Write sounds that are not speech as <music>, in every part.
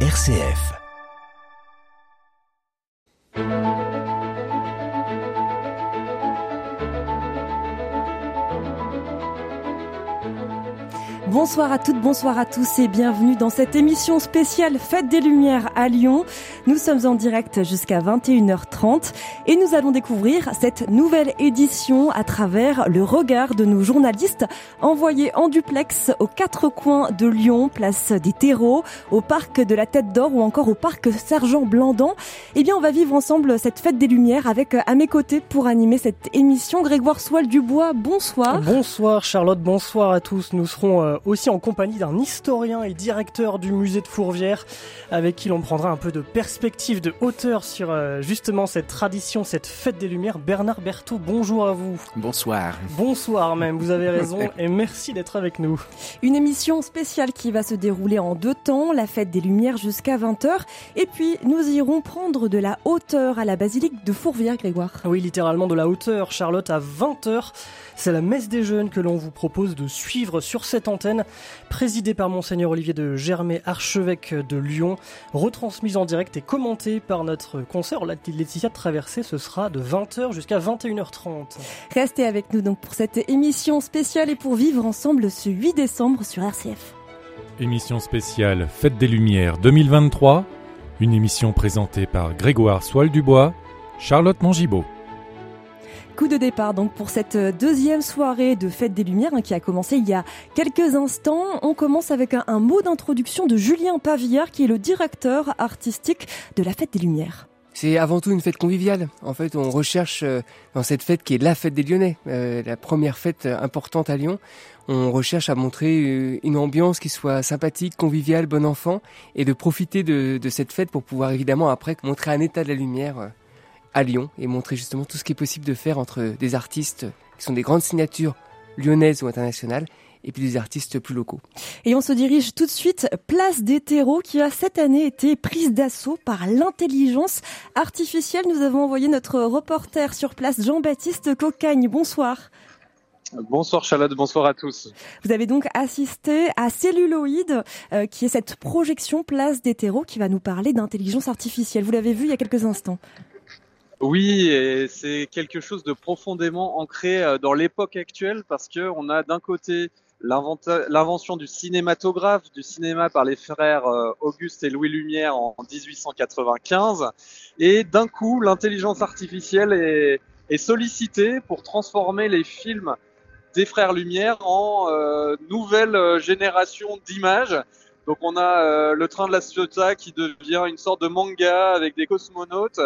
RCF. Bonsoir à toutes, bonsoir à tous et bienvenue dans cette émission spéciale Fête des Lumières à Lyon. Nous sommes en direct jusqu'à 21h30 et nous allons découvrir cette nouvelle édition à travers le regard de nos journalistes envoyés en duplex aux quatre coins de Lyon, place des terreaux, au parc de la Tête d'Or ou encore au parc Sergent Blandan. Eh bien, on va vivre ensemble cette Fête des Lumières avec à mes côtés pour animer cette émission Grégoire Soile Dubois. Bonsoir. Bonsoir Charlotte, bonsoir à tous. Nous serons euh, aussi en compagnie d'un historien et directeur du musée de Fourvière, avec qui l'on prendra un peu de perspective, de hauteur sur euh, justement cette tradition, cette fête des Lumières. Bernard Berthaud, bonjour à vous. Bonsoir. Bonsoir même, vous avez raison, <laughs> et merci d'être avec nous. Une émission spéciale qui va se dérouler en deux temps, la fête des Lumières jusqu'à 20h, et puis nous irons prendre de la hauteur à la basilique de Fourvière, Grégoire. Oui, littéralement de la hauteur, Charlotte, à 20h. C'est la messe des jeunes que l'on vous propose de suivre sur cette antenne, présidée par Monseigneur Olivier de Germay, archevêque de Lyon, retransmise en direct et commentée par notre consoeur Laetitia Traversée. Ce sera de 20h jusqu'à 21h30. Restez avec nous donc pour cette émission spéciale et pour vivre ensemble ce 8 décembre sur RCF. Émission spéciale Fête des Lumières 2023, une émission présentée par Grégoire Soile-Dubois, Charlotte Mongibaud. Coup de départ donc pour cette deuxième soirée de Fête des Lumières hein, qui a commencé il y a quelques instants. On commence avec un, mot d'introduction de Julien Pavillard qui est le directeur artistique de la Fête des Lumières. C'est avant tout une fête conviviale. En fait, on recherche euh, dans cette fête qui est la fête des Lyonnais, euh, la première fête importante à Lyon. On recherche à montrer euh, une ambiance qui soit sympathique, conviviale, bon enfant, et de profiter de, cette fête pour pouvoir évidemment après montrer un état de la lumière euh, à Lyon et montrer justement tout ce qui est possible de faire entre des artistes qui sont des grandes signatures lyonnaises ou internationales et puis des artistes plus locaux. Et on se dirige tout de suite place des terreaux qui a cette année été prise d'assaut par l'intelligence artificielle. Nous avons envoyé notre reporter sur place Jean-Baptiste Cocagne. Bonsoir. Bonsoir Charlotte, bonsoir à tous. Vous avez donc assisté à Celluloïd, euh, qui est cette projection place des terreaux qui va nous parler d'intelligence artificielle. Vous l'avez vu il y a quelques instants. Oui, et c'est quelque chose de profondément ancré euh, dans l'époque actuelle parce que on a d'un côté l'invention du cinématographe, du cinéma par les frères euh, Auguste et Louis Lumière en 1895, et d'un coup l'intelligence artificielle est, est, sollicitée pour transformer les films des frères Lumière en euh, nouvelle génération d'images. Donc on a euh, le train de la Ciotat qui devient une sorte de manga avec des cosmonautes.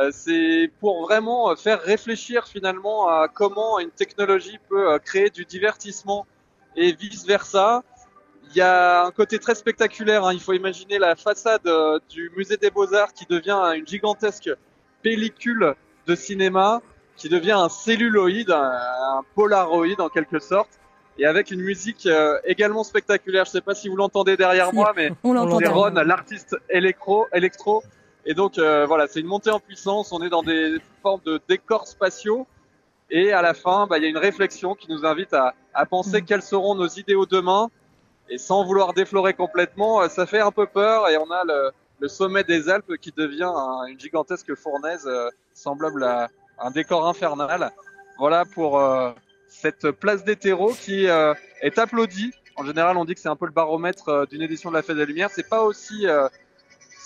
Euh, c'est pour vraiment faire réfléchir finalement à comment une technologie peut créer du divertissement et vice versa. Il y a un côté très spectaculaire. Hein. Il faut imaginer la façade euh, du musée des Beaux-Arts qui devient une gigantesque pellicule de cinéma, qui devient un celluloïde, un, polaroïde en quelque sorte, et avec une musique euh, également spectaculaire. Je sais pas si vous l'entendez derrière Si, moi, mais On l'entend. c'est Ron, l'artiste électro, électro. Et donc euh, voilà, c'est une montée en puissance. On est dans des formes de décors spatiaux. Et à la fin, bah, il y a une réflexion qui nous invite à, à penser Mm. quels seront nos idéaux demain. Et sans vouloir déflorer complètement, euh, ça fait un peu peur. Et on a le, le sommet des Alpes qui devient un- une gigantesque fournaise euh, semblable à un décor infernal. Voilà pour euh, cette place des terreaux qui euh, est applaudie. En général, on dit que c'est un peu le baromètre d'une édition de la Fête des Lumières. C'est pas aussi euh,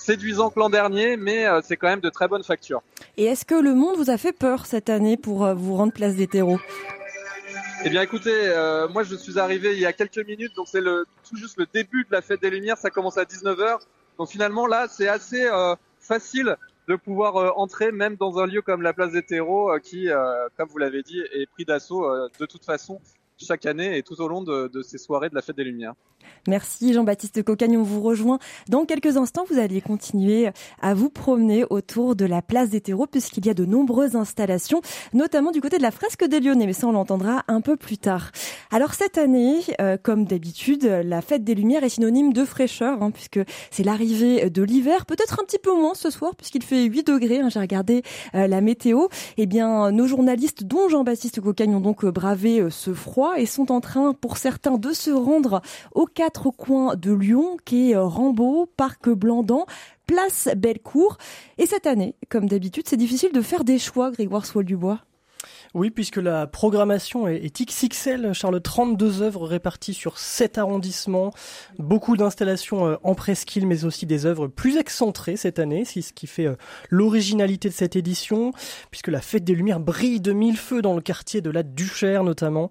séduisant que l'an dernier, mais euh, c'est quand même de très bonne facture. Et est-ce que le monde vous a fait peur cette année pour euh, vous rendre place des terreaux? Eh bien, écoutez, euh, moi je suis arrivé il y a quelques minutes, donc c'est le tout juste le début de la Fête des Lumières. Ça commence à 19h, donc finalement là, c'est assez euh, facile de pouvoir euh, entrer même dans un lieu comme la place des terreaux, qui, comme vous l'avez dit, est pris d'assaut de toute façon chaque année et tout au long de, de ces soirées de la Fête des Lumières. Merci Jean-Baptiste Cocagne, on vous rejoint. Dans quelques instants, vous allez continuer à vous promener autour de la place des terreaux puisqu'il y a de nombreuses installations, notamment du côté de la fresque des Lyonnais, mais ça on l'entendra un peu plus tard. Alors cette année, euh, comme d'habitude, la fête des Lumières est synonyme de fraîcheur hein, puisque c'est l'arrivée de l'hiver, peut-être un petit peu moins ce soir puisqu'il fait 8 degrés, hein, j'ai regardé euh, la météo. Eh bien, nos journalistes, dont Jean-Baptiste Cocagne, ont donc euh, bravé ce froid et sont en train, pour certains, de se rendre au quatre coins de Lyon, quai Rambaud, parc Blandan, place Bellecour. Et cette année, comme d'habitude, c'est difficile de faire des choix, Grégoire Soil-Dubois. Oui, puisque la programmation est, XXL, Charles, 32 œuvres réparties sur 7 arrondissements, beaucoup d'installations euh, en presqu'île, mais aussi des œuvres plus excentrées cette année, c'est ce qui fait euh, l'originalité de cette édition, puisque la Fête des Lumières brille de mille feux dans le quartier de la Duchère notamment,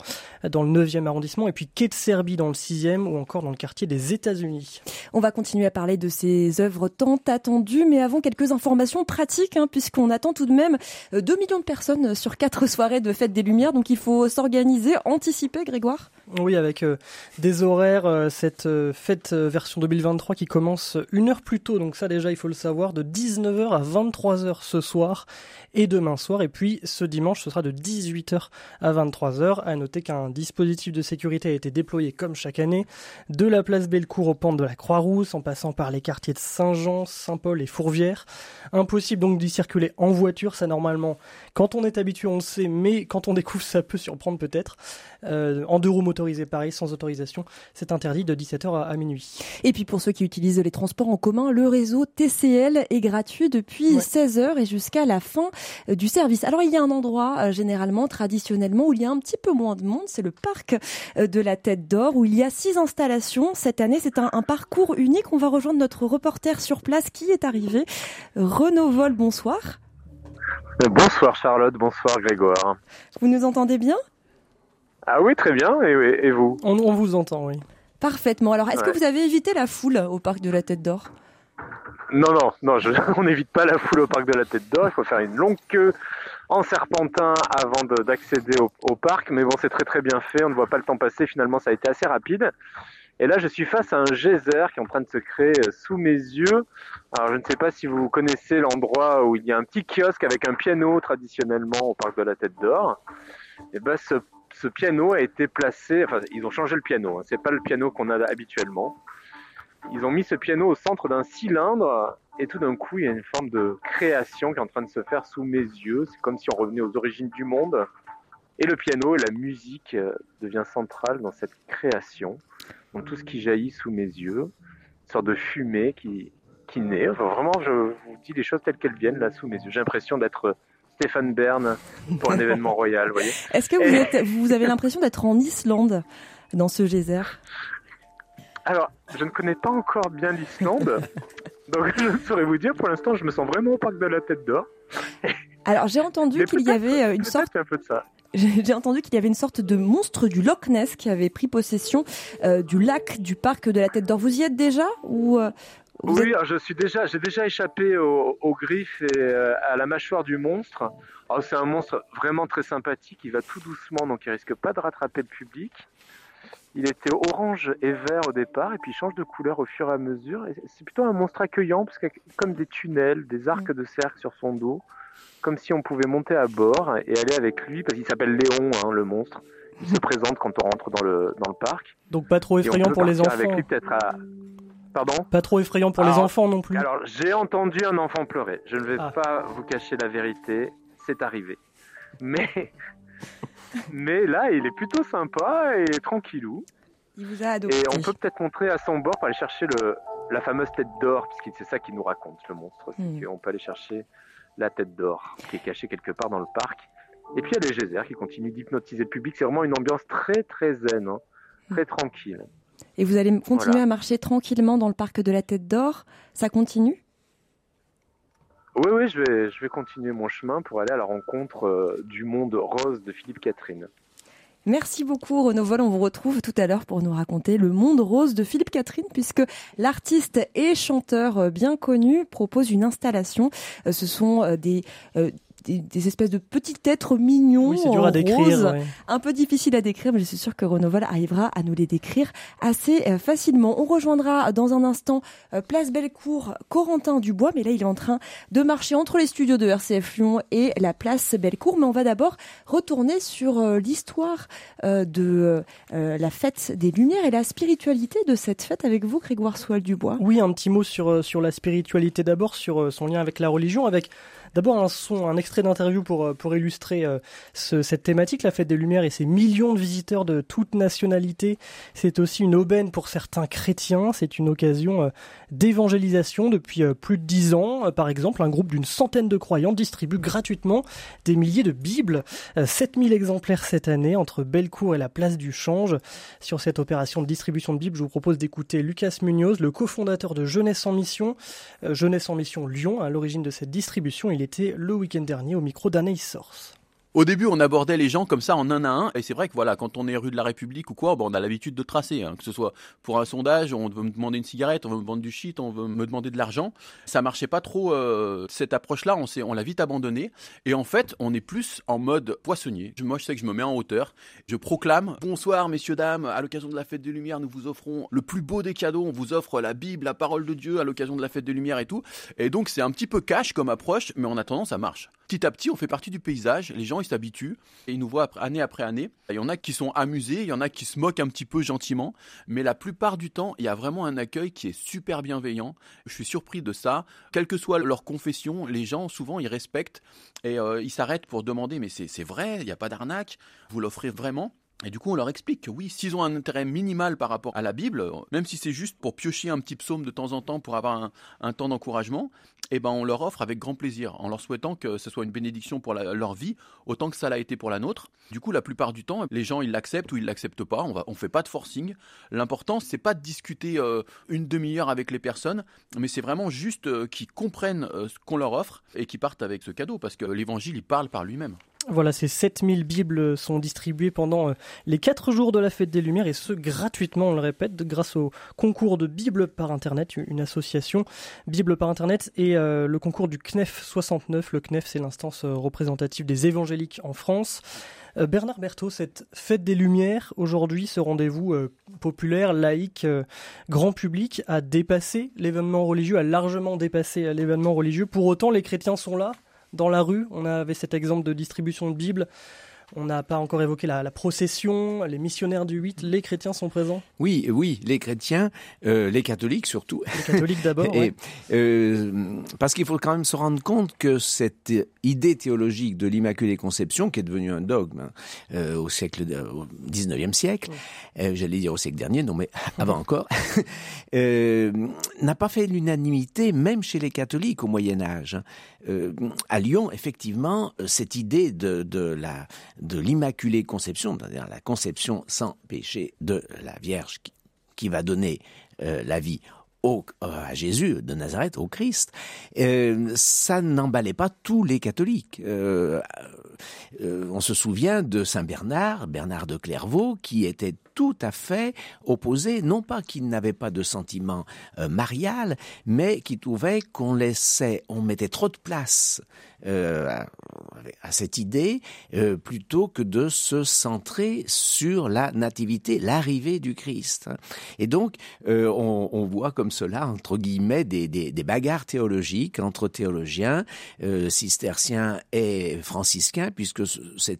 dans le 9e arrondissement, et puis Quai de Serbie dans le 6e, ou encore dans le quartier des États-Unis. On va continuer à parler de ces œuvres tant attendues, mais avant quelques informations pratiques, hein, puisqu'on attend tout de même 2 euh, millions de personnes sur 4 soirs de fête des Lumières, donc il faut s'organiser, anticiper, Grégoire? Oui, avec euh, des horaires, euh, cette euh, fête version 2023 qui commence une heure plus tôt, donc ça déjà il faut le savoir, de 19h à 23h ce soir et demain soir, et puis ce dimanche ce sera de 18h à 23h. À noter qu'un dispositif de sécurité a été déployé comme chaque année, de la place Bellecour aux pentes de la Croix-Rousse, en passant par les quartiers de Saint-Jean, Saint-Paul et Fourvière. Impossible donc d'y circuler en voiture, ça normalement, quand on est habitué on le sait, mais quand on découvre, ça peut surprendre peut-être. En deux roues motorisées, pareil, sans autorisation, c'est interdit de 17h à, minuit. Et puis pour ceux qui utilisent les transports en commun, le réseau TCL est gratuit depuis 16h et jusqu'à la fin euh, du service. Alors il y a un endroit, euh, généralement, traditionnellement, où il y a un petit peu moins de monde, c'est le parc de la Tête d'Or, où il y a six installations. Cette année, c'est un, parcours unique. On va rejoindre notre reporter sur place qui est arrivé. Renaud Vol, bonsoir. Bonsoir Charlotte, bonsoir Grégoire. Vous nous entendez bien? Ah oui, très bien, et, vous? On, vous entend, oui. Parfaitement. Alors, est-ce que vous avez évité la foule au parc de la Tête d'Or? Non, non, non, <laughs> on n'évite pas la foule au parc de la Tête d'Or. Il faut faire une longue queue en serpentin avant d'accéder au, au, parc, mais bon, c'est très très bien fait. On ne voit pas le temps passer. Finalement, ça a été assez rapide. Et là, je suis face à un geyser qui est en train de se créer euh, sous mes yeux. Alors, je ne sais pas si vous connaissez l'endroit où il y a un petit kiosque avec un piano traditionnellement au parc de la Tête d'Or. Et ben, ce, ce, piano a été placé. Enfin, ils ont changé le piano. Hein. C'est pas le piano qu'on a habituellement. Ils ont mis ce piano au centre d'un cylindre et tout d'un coup, il y a une forme de création qui est en train de se faire sous mes yeux. C'est comme si on revenait aux origines du monde. Et le piano et la musique euh, devient centrale dans cette création. Donc tout ce qui jaillit sous mes yeux, une sorte de fumée qui, qui naît. vraiment, je vous dis les choses telles qu'elles viennent là sous mes yeux. J'ai l'impression d'être Stéphane Bern pour un événement royal. Voyez. Est-ce que vous, êtes, vous avez l'impression d'être en Islande dans ce geyser? Alors, je ne connais pas encore bien l'Islande. <laughs> donc je ne saurais vous dire. Pour l'instant, je me sens vraiment au parc de la Tête d'Or. Alors j'ai entendu qu'il y avait euh, une sorte. Un peu de ça. J'ai entendu qu'il y avait une sorte de monstre du Loch Ness qui avait pris possession euh, du lac du parc de la Tête d'Or. Vous y êtes déjà ou euh, Oui, je suis déjà, j'ai déjà échappé aux, griffes et euh, à la mâchoire du monstre. C'est un monstre vraiment très sympathique. Il va tout doucement, donc il risque pas de rattraper le public. Il était orange et vert au départ, et puis il change de couleur au fur et à mesure. C'est plutôt un monstre accueillant, parce qu'il y a comme des tunnels, des arcs de cercle sur son dos comme si on pouvait monter à bord et aller avec lui, parce qu'il s'appelle Léon, hein, le monstre. Il se présente quand on rentre dans le, dans le parc. Donc pas trop effrayant pour les enfants. Avec lui peut-être à... Pardon Pas trop effrayant pour les enfants non plus. Alors j'ai entendu un enfant pleurer. Je ne vais ah. pas vous cacher la vérité, c'est arrivé. Mais <laughs> mais là, il est plutôt sympa et tranquillou. Il vous a adopté. Et on peut peut-être montrer à son bord pour aller chercher le, la fameuse tête d'or, puisque c'est ça qu'il nous raconte, le monstre. Hmm. qu'on peut aller chercher la tête d'or, qui est cachée quelque part dans le parc. Et puis il y a les geysers qui continuent d'hypnotiser le public. C'est vraiment une ambiance très très zen, hein. très tranquille. Et vous allez continuer à marcher tranquillement dans le parc de la Tête d'Or? Ça continue? Oui, oui, je vais, je vais continuer mon chemin pour aller à la rencontre euh, du monde rose de Philippe Catherine. Merci beaucoup Renaud Vol. On vous retrouve tout à l'heure pour nous raconter le monde rose de Philippe Catherine puisque l'artiste et chanteur bien connu propose une installation. Euh, ce sont euh, des euh, des, espèces de petits êtres mignons, oui, dur à décrire, un peu difficile à décrire, mais je suis sûre que Renoval arrivera à nous les décrire assez euh, facilement. On rejoindra dans un instant euh, Place Bellecour, Corentin Dubois, mais là il est en train de marcher entre les studios de RCF Lyon et la Place Bellecour. Mais on va d'abord retourner sur euh, l'histoire de la fête des Lumières et la spiritualité de cette fête avec vous, Grégoire Soal Dubois. Oui, un petit mot sur sur la spiritualité d'abord, sur son lien avec la religion, avec d'abord un son, un extrait d'interview pour, euh, pour illustrer euh, cette thématique, la fête des Lumières et ses millions de visiteurs de toutes nationalités. C'est aussi une aubaine pour certains chrétiens. C'est une occasion euh, d'évangélisation depuis plus de dix ans. Par exemple, un groupe d'une centaine de croyants distribue gratuitement des milliers de Bibles. 7000 exemplaires cette année entre Bellecour et la place du Change. Sur cette opération de distribution de Bibles, je vous propose d'écouter Lucas Munoz, le cofondateur de Jeunesse en Mission. Jeunesse en Mission Lyon, à l'origine de cette distribution, il était le week-end dernier au micro d'Anaïs Source. Au début, on abordait les gens comme ça en un à un, et c'est vrai que voilà, quand on est rue de la République ou quoi, on a l'habitude de tracer, hein, que ce soit pour un sondage, on veut me demander une cigarette, on veut me vendre du shit, on veut me demander de l'argent. Ça marchait pas trop euh, cette approche-là, on on l'a vite abandonnée, et en fait, on est plus en mode poissonnier. Moi, je sais que je me mets en hauteur, je proclame bonsoir messieurs dames, à l'occasion de la fête des Lumières, nous vous offrons le plus beau des cadeaux, on vous offre la Bible, la parole de Dieu à l'occasion de la fête des Lumières et tout, et donc c'est un petit peu cash comme approche, mais en attendant, ça marche. Petit à petit, on fait partie du paysage, les gens ils s'habituent et ils nous voient année après année. Il y en a qui sont amusés, il y en a qui se moquent un petit peu gentiment, mais la plupart du temps, il y a vraiment un accueil qui est super bienveillant. Je suis surpris de ça. Quelle que soit leur confession, les gens souvent ils respectent et euh, ils s'arrêtent pour demander mais c'est vrai, il n'y a pas d'arnaque, vous l'offrez vraiment? Et du coup, on leur explique que oui, s'ils ont un intérêt minimal par rapport à la Bible, même si c'est juste pour piocher un petit psaume de temps en temps pour avoir un, temps d'encouragement, eh ben on leur offre avec grand plaisir, en leur souhaitant que ce soit une bénédiction pour leur vie, autant que ça l'a été pour la nôtre. Du coup, la plupart du temps, les gens ils l'acceptent ou ils l'acceptent pas. On ne fait pas de forcing. L'important c'est pas de discuter euh, une demi-heure avec les personnes, mais c'est vraiment juste euh, qu'ils comprennent euh, ce qu'on leur offre et qu'ils partent avec ce cadeau, parce que l'Évangile il parle par lui-même. Voilà, ces 7000 Bibles sont distribuées pendant euh, les 4 jours de la Fête des Lumières et ce gratuitement, on le répète, grâce au concours de Bible par Internet, une association Bible par Internet et euh, le concours du CNEF 69. Le CNEF, c'est l'instance euh, représentative des évangéliques en France. Bernard Berthaud, cette Fête des Lumières, aujourd'hui, ce rendez-vous populaire, laïque, grand public, a dépassé l'événement religieux, a largement dépassé l'événement religieux. Pour autant, les chrétiens sont là dans la rue. On avait cet exemple de distribution de Bible. On n'a pas encore évoqué la, procession, les missionnaires du 8, les chrétiens sont présents? Oui, oui, les chrétiens, euh, les catholiques surtout. Les catholiques d'abord. <laughs> euh, parce qu'il faut quand même se rendre compte que cette idée théologique de l'Immaculée Conception, qui est devenue un dogme hein, euh, au siècle, au 19e siècle, j'allais dire au siècle dernier, non mais <laughs> avant encore, <laughs> n'a pas fait l'unanimité, même chez les catholiques au Moyen Âge. Hein. à Lyon, effectivement, cette idée de, de la de l'Immaculée Conception, c'est-à-dire la conception sans péché de la Vierge qui, va donner euh, la vie au, euh, à Jésus de Nazareth, au Christ, euh, ça n'emballait pas tous les catholiques. on se souvient de Saint Bernard, Bernard de Clairvaux, qui était tout à fait opposé, non pas qu'il n'avait pas de sentiment marial, mais qui trouvait qu'on laissait, on mettait trop de place euh, à cette idée euh, plutôt que de se centrer sur la nativité, l'arrivée du Christ. Et donc, euh, on, on, voit comme cela, entre guillemets, des, des, des bagarres théologiques entre théologiens, cisterciens et franciscains, puisque c'est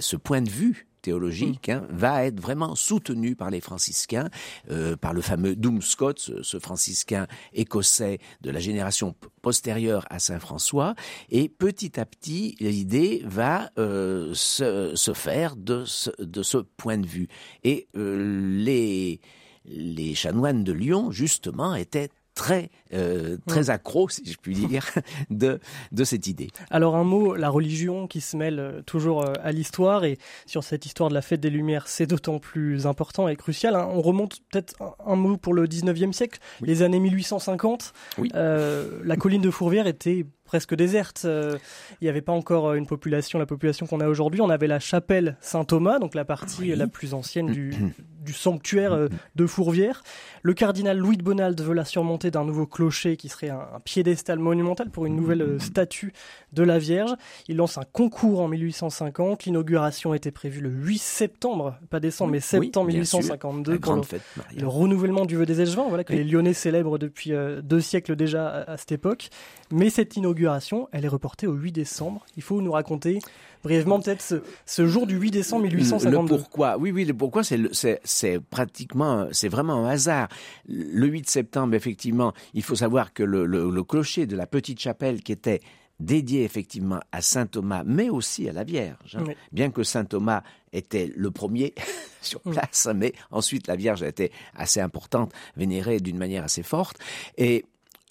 ce point de vue théologique hein, va être vraiment soutenu par les franciscains, euh, par le fameux Doom Scott, ce, franciscain écossais de la génération postérieure à Saint François, et petit à petit l'idée va euh, se, faire de ce, point de vue. Et euh, les chanoines de Lyon, justement, étaient très euh, très accro, si je puis dire, <laughs> de de cette idée. Alors un mot, la religion qui se mêle euh, toujours euh, à l'histoire et sur cette histoire de la fête des Lumières, c'est d'autant plus important et crucial. Hein. On remonte peut-être un mot pour le 19e siècle, les années 1850. Oui. la colline de Fourvière était presque déserte. il n'y avait pas encore une population, la population qu'on a aujourd'hui. On avait la chapelle Saint-Thomas, donc la partie la plus ancienne du, <clears throat> du sanctuaire euh, de Fourvière. Le cardinal Louis de Bonald veut la surmonter d'un nouveau clocher qui serait un, piédestal monumental pour une nouvelle euh, statue de la Vierge. Il lance un concours en 1850. L'inauguration était prévue le 8 septembre, pas décembre, mais septembre 1852 pour le, renouvellement du vœu des Échevins, voilà que les Lyonnais célèbrent depuis euh, deux siècles déjà à, cette époque. Mais cette inauguration, elle est reportée au 8 décembre. Il faut nous raconter brièvement peut-être ce, jour du 8 décembre 1852. Le pourquoi Oui, oui, le pourquoi, c'est pratiquement, c'est vraiment un hasard. Le 8 septembre, effectivement, il faut savoir que le, le, le clocher de la petite chapelle qui était dédié effectivement à saint Thomas, mais aussi à la Vierge. hein. Oui. Bien que saint Thomas était le premier <laughs> sur place, mais ensuite la Vierge a été assez importante, vénérée d'une manière assez forte. Et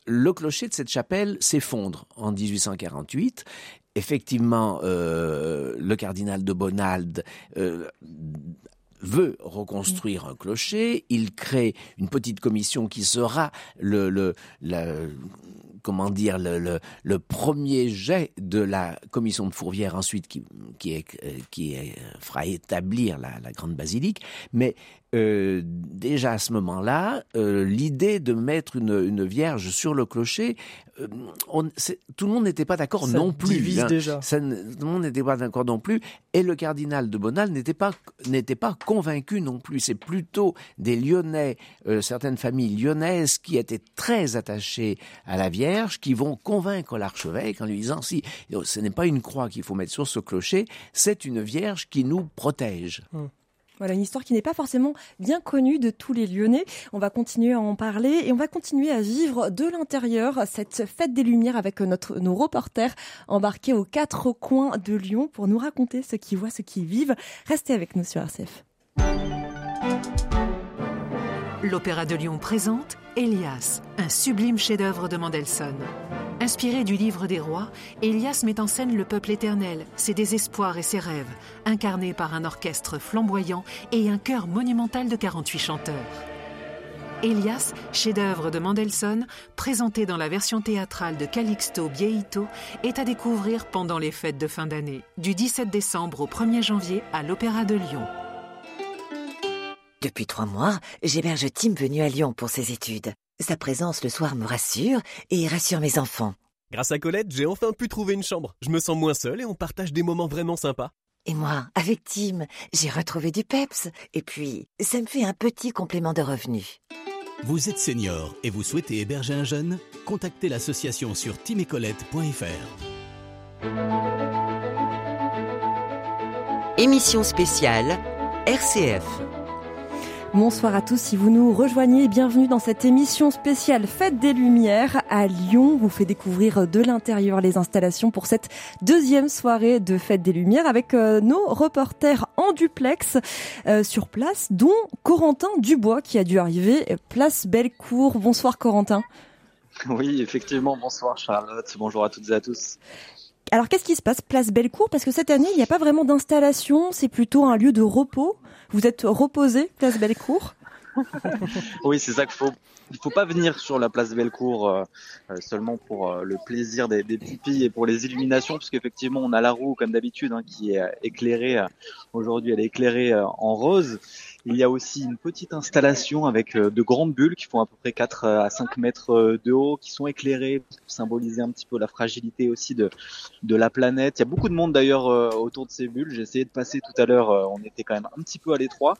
le clocher de cette chapelle s'effondre en 1848. Effectivement, euh, le cardinal de Bonald euh, veut reconstruire un clocher. Il crée une petite commission qui sera le, le, la- comment dire, le, le, premier jet de la commission de Fourvière ensuite qui, qui, est, euh, qui est, euh, fera établir la, la grande basilique. Mais euh, déjà à ce moment-là, euh, l'idée de mettre une, une vierge sur le clocher, euh, on- tout le monde n'était pas d'accord non plus. hein. déjà. Ça tout le monde n'était pas d'accord non plus. Et le cardinal de Bonald n'était pas, n'était pas convaincu non plus. C'est plutôt des Lyonnais, certaines familles lyonnaises qui étaient très attachées à la Vierge, qui vont convaincre l'archevêque en lui disant si ce n'est pas une croix qu'il faut mettre sur ce clocher, c'est une Vierge qui nous protège. Voilà une histoire qui n'est pas forcément bien connue de tous les Lyonnais. On va continuer à en parler et on va continuer à vivre de l'intérieur cette fête des Lumières avec notre, nos reporters embarqués aux quatre coins de Lyon pour nous raconter ce qu'ils voient, ce qu'ils vivent. Restez avec nous sur RCF. L'Opéra de Lyon présente Elias, un sublime chef-d'œuvre de Mendelssohn. Inspiré du livre des rois, Elias met en scène le peuple éternel, ses désespoirs et ses rêves, incarnés par un orchestre flamboyant et un chœur monumental de 48 chanteurs. Elias, chef-d'œuvre de Mendelssohn, présenté dans la version théâtrale de Calixto Bieito, est à découvrir pendant les fêtes de fin d'année, du 17 décembre au 1er janvier à l'Opéra de Lyon. Depuis trois mois, j'héberge Tim venu à Lyon pour ses études. Sa présence le soir me rassure et rassure mes enfants. Grâce à Colette, j'ai enfin pu trouver une chambre. Je me sens moins seul et on partage des moments vraiment sympas. Et moi, avec Tim, j'ai retrouvé du peps. Et puis, ça me fait un petit complément de revenus. Vous êtes senior et vous souhaitez héberger un jeune? Contactez l'association sur timecolette.fr. Émission spéciale RCF. Bonsoir à tous, si vous nous rejoignez, bienvenue dans cette émission spéciale Fête des Lumières à Lyon. Vous fait découvrir de l'intérieur les installations pour cette deuxième soirée de Fête des Lumières avec euh, nos reporters en duplex euh, sur place, dont Corentin Dubois qui a dû arriver, euh, place Bellecour. Bonsoir Corentin. Oui, effectivement. Bonsoir Charlotte. Bonjour à toutes et à tous. Alors qu'est-ce qui se passe? Place Bellecour? Parce que cette année, il n'y a pas vraiment d'installation, c'est plutôt un lieu de repos. Vous êtes reposé, place Bellecour? <laughs> Oui, c'est ça qu'il faut. Il faut pas venir sur la place Bellecour euh, euh, seulement pour euh, le plaisir des, pupilles et pour les illuminations, parce qu'effectivement on a la roue comme d'habitude hein, qui est éclairée. Aujourd'hui, elle est éclairée en rose. Il y a aussi une petite installation avec euh, de grandes bulles qui font à peu près 4 à 5 mètres euh, de haut, qui sont éclairées pour symboliser un petit peu la fragilité aussi de, la planète. Il y a beaucoup de monde d'ailleurs euh, autour de ces bulles. J'ai essayé de passer tout à l'heure, euh, on était quand même un petit peu à l'étroit,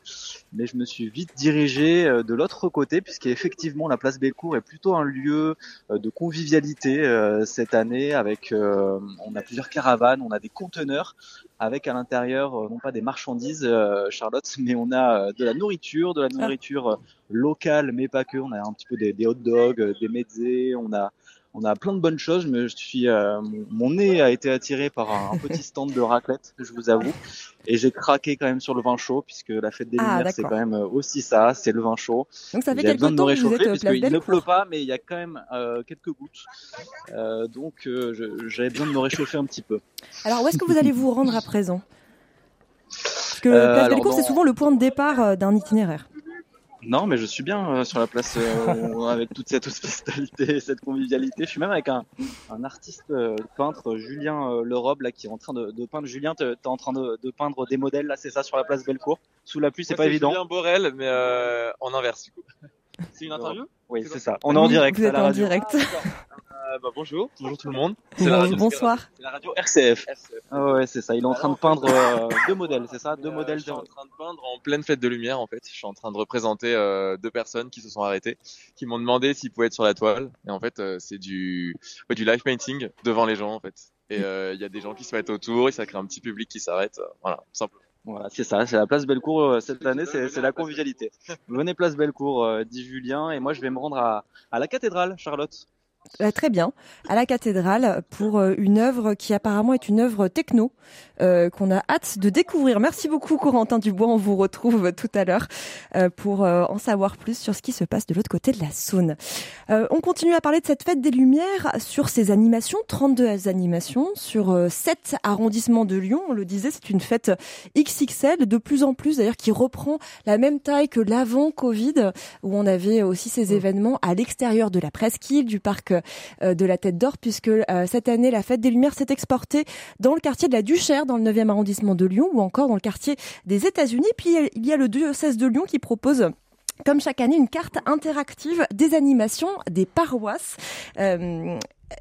mais je me suis vite dirigé euh, de l'autre côté, puisqu'effectivement la place Bellecour est plutôt un lieu euh, de convivialité euh, cette année. Avec, euh, on a plusieurs caravanes, on a des conteneurs avec à l'intérieur euh, non pas des marchandises, euh, Charlotte, <laughs> mais on a euh, de la nourriture, de la nourriture euh, locale, mais pas que. On a un petit peu des, des hot dogs, des mezzés, on a on a plein de bonnes choses. Je me suis, euh, mon, mon nez a été attiré par un, un petit stand de raclette, je vous avoue, et j'ai craqué quand même sur le vin chaud, puisque la fête des Ah, lumières, c'est quand même euh, aussi ça, c'est le vin chaud. Donc ça fait J'ai quelque besoin de vous réchauffer, euh, puisqu'il ne pleut pas, mais il y a quand même euh, quelques gouttes. Euh, donc euh, j'avais besoin de me réchauffer un petit peu. Alors où est-ce que vous allez vous rendre à présent? Parce que Euh, place Bellecour, c'est souvent le point de départ d'un itinéraire. Non, mais je suis bien euh, sur la place euh, <laughs> avec toute cette hospitalité, cette convivialité. Je suis même avec un, un artiste euh, peintre, Julien euh, Lerobe, là, qui est en train de, de peindre. Julien, tu es en train de, de peindre des modèles, là, c'est ça, sur la place Bellecour? Sous la pluie, c'est pas évident. Julien Borel, mais euh, en inverse du coup. <laughs> C'est une interview? Oui, c'est ça. On est en direct. Vous à êtes la en radio. direct. Euh, bah, bonjour, bonjour tout le monde. Bon- la radio- bonsoir. C'est la radio RCF. Ah ouais, c'est ça. Il est en train de peindre euh, deux modèles, c'est ça Deux Euh, modèles je suis de... en train de peindre en pleine fête de lumière en fait. Je suis en train de représenter euh, deux personnes qui se sont arrêtées, qui m'ont demandé s'ils pouvaient être sur la toile. Et en fait, euh, c'est du ouais, du live painting devant les gens en fait. Et euh, il y a des gens qui se mettent autour, et ça crée un petit public qui s'arrête. euh, voilà, simplement. Voilà, c'est ça, c'est la place Bellecour euh, cette année, c'est c'est la convivialité. Venez place Bellecour, euh, dit Julien, et moi je vais me rendre à, à la cathédrale, Charlotte. Euh, très bien, à la cathédrale pour euh, une œuvre qui apparemment est une œuvre techno euh, qu'on a hâte de découvrir. Merci beaucoup Corentin Dubois, on vous retrouve tout à l'heure pour en savoir plus sur ce qui se passe de l'autre côté de la Saône. on continue à parler de cette fête des Lumières sur ces animations, 32 animations sur 7 arrondissements de Lyon. On le disait, c'est une fête XXL, de plus en plus d'ailleurs qui reprend la même taille que l'avant Covid où on avait aussi ces mmh. événements à l'extérieur de la presqu'île, du parc euh, de la Tête d'Or, puisque euh, cette année, la Fête des Lumières s'est exportée dans le quartier de la Duchère, dans le 9e arrondissement de Lyon, ou encore dans le quartier des États-Unis. Puis il y a le diocèse de Lyon qui propose comme chaque année, une carte interactive des animations des paroisses. Euh,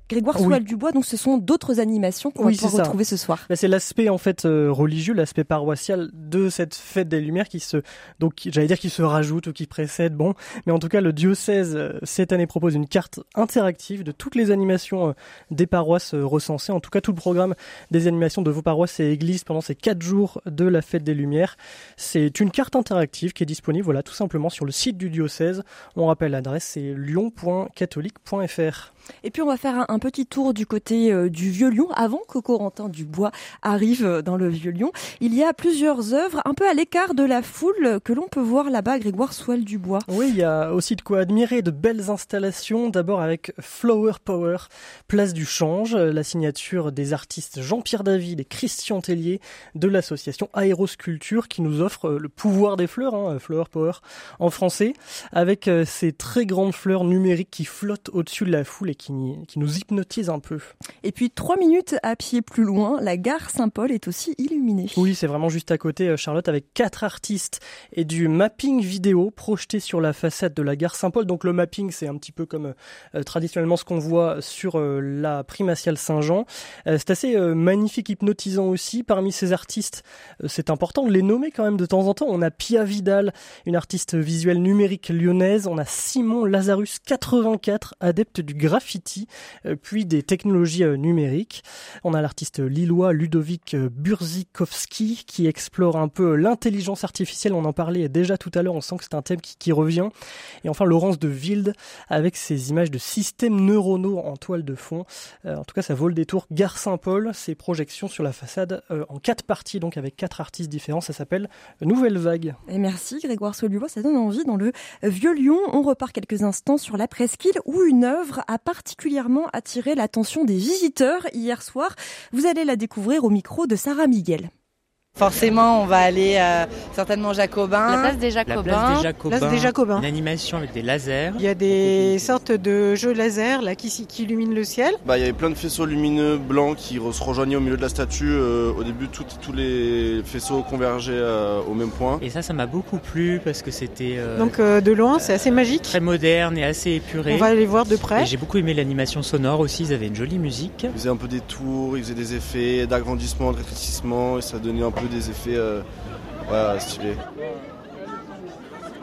Grégoire Soual Dubois, donc ce sont d'autres animations qu'on va pouvoir retrouver ce soir. Bah, c'est l'aspect en fait euh, religieux, l'aspect paroissial de cette fête des Lumières qui se, donc j'allais dire qui se rajoute ou qui précède, bon, mais en tout cas le diocèse euh, cette année propose une carte interactive de toutes les animations euh, des paroisses recensées, en tout cas tout le programme des animations de vos paroisses et églises pendant ces quatre jours de la fête des Lumières. C'est une carte interactive qui est disponible, voilà, tout simplement sur le site du diocèse. On rappelle l'adresse, c'est lyon.catholique.fr. Et puis on va faire un, petit tour du côté euh, du Vieux Lyon avant que Corentin Dubois arrive euh, dans le Vieux Lyon. Il y a plusieurs œuvres un peu à l'écart de la foule que l'on peut voir là-bas, Grégoire Soile Dubois. Oui, il y a aussi de quoi admirer de belles installations. D'abord avec Flower Power, place du change, la signature des artistes Jean-Pierre David et Christian Tellier de l'association Aérosculpture qui nous offre euh, le pouvoir des fleurs, hein, Flower Power en français, avec ces très grandes fleurs numériques qui flottent au-dessus de la foule et qui, nous hypnotise un peu. Et puis trois minutes à pied plus loin, la gare Saint-Paul est aussi illuminée. Oui, c'est vraiment juste à côté, euh, Charlotte, avec quatre artistes et du mapping vidéo projeté sur la façade de la gare Saint-Paul. Donc le mapping, c'est un petit peu comme euh, traditionnellement ce qu'on voit sur euh, la primatiale Saint-Jean. c'est assez magnifique, hypnotisant aussi. Parmi ces artistes, c'est important de les nommer quand même de temps en temps. On a Pia Vidal, une artiste visuelle numérique lyonnaise. On a Simon Lazarus, 84, adepte du graphisme euh, puis des technologies euh, numériques. On a l'artiste lillois Ludovic euh, Burzikowski qui explore un peu l'intelligence artificielle. On en parlait déjà tout à l'heure, on sent que c'est un thème qui, revient. Et enfin Laurence de Wilde avec ses images de systèmes neuronaux en toile de fond. en tout cas, ça vaut le détour. Gare Saint-Paul, ses projections sur la façade en quatre parties, donc avec quatre artistes différents. Ça s'appelle Nouvelle Vague. Merci Grégoire Solibois, ça donne envie. Dans le Vieux Lyon, on repart quelques instants sur la presqu'île où une œuvre a particulièrement attiré l'attention des visiteurs hier soir. Vous allez la découvrir au micro de Sarah Miguel. Forcément, on va aller euh, certainement Jacobin. La place des Jacobins. La place des Jacobins. Une animation avec des lasers. Il y a des sortes de jeux laser là qui, qui illuminent le ciel. Bah, il y avait plein de faisceaux lumineux blancs qui se rejoignaient au milieu de la statue. Euh, au début, tous les faisceaux convergeaient euh, au même point. Et ça, ça m'a beaucoup plu parce que c'était. Donc de loin, c'est assez magique. Très moderne et assez épuré. On va aller voir de près. J'ai beaucoup aimé l'animation sonore aussi. Ils avaient une jolie musique. Ils faisaient un peu des tours, ils faisaient des effets d'agrandissement, de rétrécissement, et ça donnait un peu des effets euh, stylés.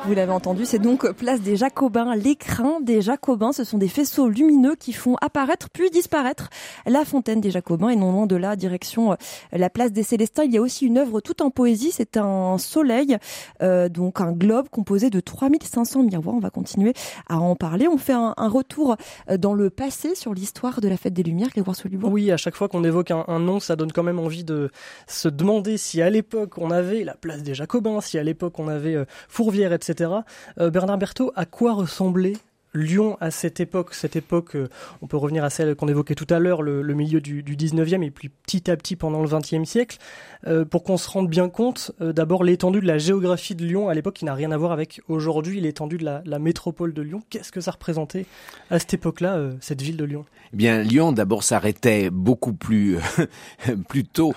Vous l'avez entendu, c'est donc place des Jacobins. L'écrin des Jacobins, ce sont des faisceaux lumineux qui font apparaître puis disparaître la fontaine des Jacobins et non loin de là, direction euh, la place des Célestins. Il y a aussi une œuvre toute en poésie, c'est un soleil, euh, donc un globe composé de 3500 miroirs. On va continuer à en parler. On fait un, retour euh, dans le passé sur l'histoire de la fête des Lumières, Grégoire Solibois. Oui, à chaque fois qu'on évoque un, un, nom, ça donne quand même envie de se demander si à l'époque on avait la place des Jacobins, si à l'époque on avait Fourvière, etc. Euh, Bernard Berthaud, à quoi ressemblait Lyon à cette époque, cette époque, euh, on peut revenir à celle qu'on évoquait tout à l'heure, le, milieu du, 19e et puis petit à petit pendant le 20e siècle, euh, pour qu'on se rende bien compte d'abord l'étendue de la géographie de Lyon à l'époque qui n'a rien à voir avec aujourd'hui l'étendue de la, métropole de Lyon. Qu'est-ce que ça représentait à cette époque-là, cette ville de Lyon? Eh Bien, Lyon d'abord s'arrêtait beaucoup plus <laughs> plus tôt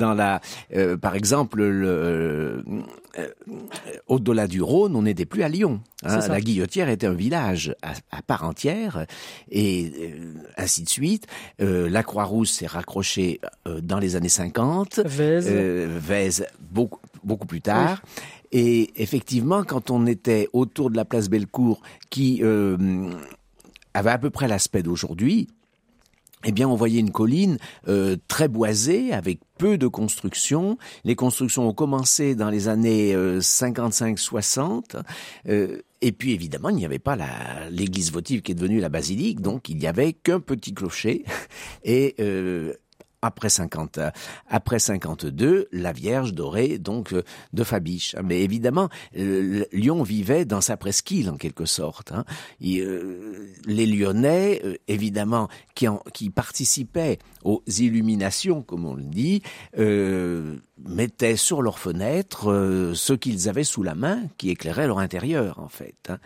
dans la, par exemple, le, au-delà du Rhône, on n'était plus à Lyon. Hein. La Guillotière était un village à, part entière, et euh, ainsi de suite. Euh, la Croix-Rousse s'est raccrochée dans les années 50. Vèze. beaucoup, beaucoup plus tard. Et effectivement, quand on était autour de la place Bellecour, qui avait à peu près l'aspect d'aujourd'hui, eh bien, on voyait une colline euh, très boisée, avec peu de constructions. Les constructions ont commencé dans les années 55-60. Euh, et puis évidemment, il n'y avait pas l'église votive qui est devenue la basilique, donc il n'y avait qu'un petit clocher <laughs> et euh, après 50, après 52, la Vierge dorée donc euh, de Fabiche. Mais évidemment, Lyon vivait dans sa presqu'île en quelque sorte. Hein. Euh, les Lyonnais, euh, évidemment, qui, participaient aux illuminations, comme on le dit, mettaient sur leurs fenêtres ce qu'ils avaient sous la main, qui éclairait leur intérieur en fait. Hein.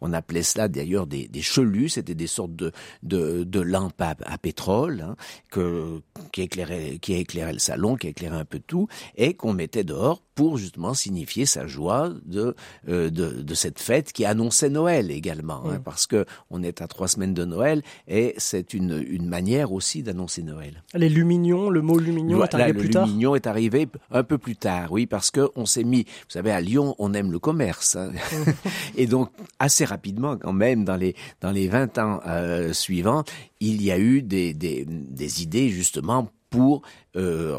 On appelait cela d'ailleurs des, chelus, c'était des sortes de, lampes à, pétrole hein, que, qui éclairait le salon, qui éclairait un peu tout, et qu'on mettait dehors pour justement signifier sa joie de, euh, de, de, cette fête qui annonçait Noël également, hein, parce que on est à trois semaines de Noël et c'est une, une manière aussi d'annoncer Noël. Les lumignons, le mot lumignon est arrivé plus tard. Le lumignon est arrivé un peu plus tard, oui, parce que on s'est mis, vous savez, à Lyon, on aime le commerce, hein. <laughs> et donc assez rapidement, quand même, dans les dans les 20 ans euh, suivants, il y a eu des, des, des idées justement pour euh,